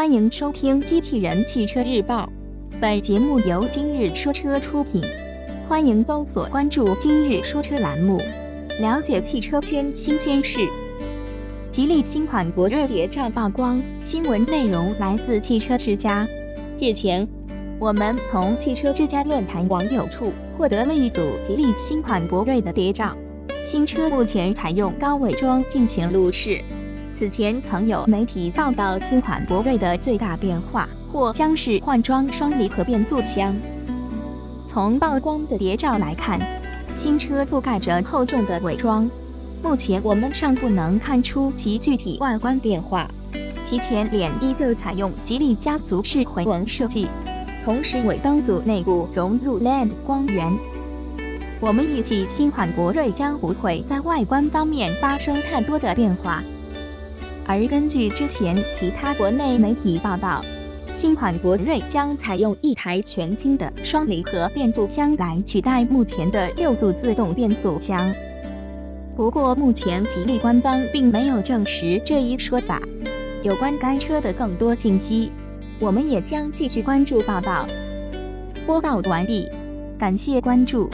欢迎收听《机器人汽车日报》，本节目由今日说车出品。欢迎搜索关注“今日说车”栏目，了解汽车圈新鲜事。吉利新款博瑞谍照曝光，新闻内容来自汽车之家。日前，我们从汽车之家论坛网友处获得了一组吉利新款博瑞的谍照。新车目前采用高伪装进行路试。此前曾有媒体报道，新款博瑞的最大变化或将是换装双离合变速箱。从曝光的谍照来看，新车覆盖着厚重的伪装，目前我们尚不能看出其具体外观变化。其前脸依旧采用吉利家族式回纹设计，同时尾灯组内部融入 LED 光源。我们预计新款博瑞将不会在外观方面发生太多的变化。而根据之前其他国内媒体报道，新款博瑞将采用一台全新的双离合变速箱来取代目前的六速自动变速箱。不过目前吉利官方并没有证实这一说法。有关该车的更多信息，我们也将继续关注报道。播报完毕，感谢关注。